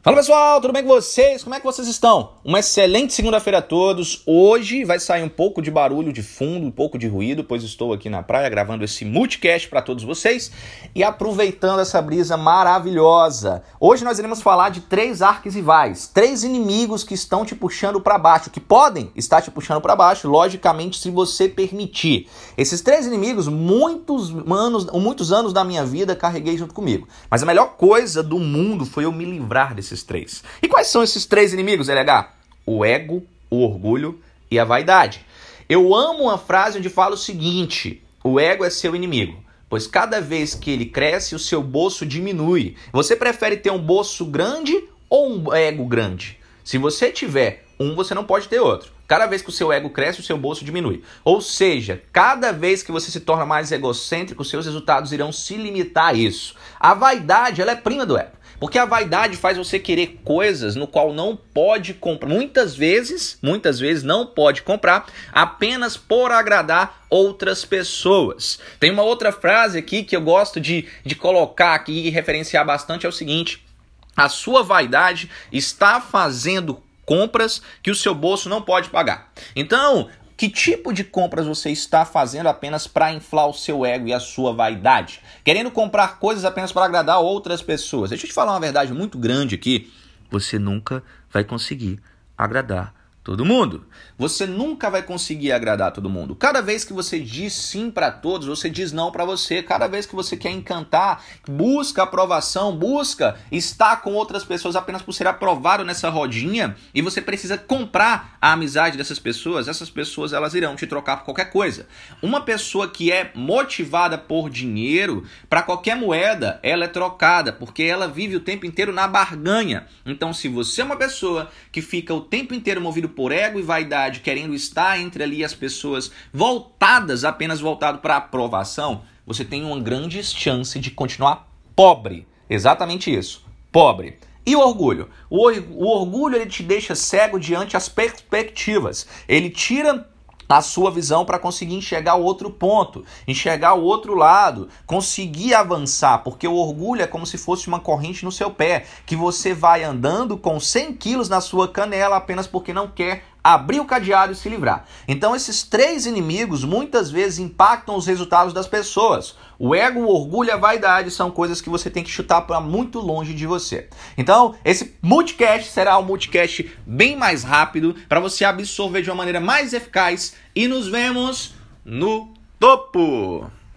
Fala pessoal, tudo bem com vocês? Como é que vocês estão? Uma excelente segunda-feira a todos. Hoje vai sair um pouco de barulho de fundo, um pouco de ruído, pois estou aqui na praia gravando esse multicast para todos vocês e aproveitando essa brisa maravilhosa. Hoje nós iremos falar de três arquirrivais, três inimigos que estão te puxando para baixo, que podem estar te puxando para baixo, logicamente, se você permitir. Esses três inimigos, muitos anos, muitos anos da minha vida carreguei junto comigo. Mas a melhor coisa do mundo foi eu me livrar desses esses três. E quais são esses três inimigos, LH? O ego, o orgulho e a vaidade. Eu amo uma frase onde fala o seguinte: o ego é seu inimigo. Pois cada vez que ele cresce, o seu bolso diminui. Você prefere ter um bolso grande ou um ego grande? Se você tiver um, você não pode ter outro. Cada vez que o seu ego cresce, o seu bolso diminui. Ou seja, cada vez que você se torna mais egocêntrico, seus resultados irão se limitar a isso. A vaidade, ela é prima do ego. Porque a vaidade faz você querer coisas no qual não pode comprar. Muitas vezes, muitas vezes não pode comprar apenas por agradar outras pessoas. Tem uma outra frase aqui que eu gosto de, de colocar aqui e referenciar bastante, é o seguinte. A sua vaidade está fazendo compras que o seu bolso não pode pagar. Então, que tipo de compras você está fazendo apenas para inflar o seu ego e a sua vaidade? Querendo comprar coisas apenas para agradar outras pessoas? Deixa eu te falar uma verdade muito grande aqui. Você nunca vai conseguir agradar todo mundo. Você nunca vai conseguir agradar todo mundo. Cada vez que você diz sim para todos, você diz não para você. Cada vez que você quer encantar, busca aprovação, busca estar com outras pessoas apenas por ser aprovado nessa rodinha e você precisa comprar a amizade dessas pessoas, essas pessoas elas irão te trocar por qualquer coisa. Uma pessoa que é motivada por dinheiro, para qualquer moeda, ela é trocada, porque ela vive o tempo inteiro na barganha. Então, se você é uma pessoa que fica o tempo inteiro movido por ego e vaidade, querendo estar entre ali as pessoas voltadas, apenas voltado para aprovação, você tem uma grande chance de continuar pobre. Exatamente isso, pobre. E o orgulho? O, orgulho ele te deixa cego diante as perspectivas. Ele tira a sua visão para conseguir enxergar o outro ponto, enxergar o outro lado, conseguir avançar, porque o orgulho é como se fosse uma corrente no seu pé, que você vai andando com 100 quilos na sua canela apenas porque não quer abrir o cadeado e se livrar. Então, esses três inimigos muitas vezes impactam os resultados das pessoas. O ego, o orgulho e a vaidade são coisas que você tem que chutar para muito longe de você. Então, esse multicast será um multicast bem mais rápido para você absorver de uma maneira mais eficaz e nos vemos no topo!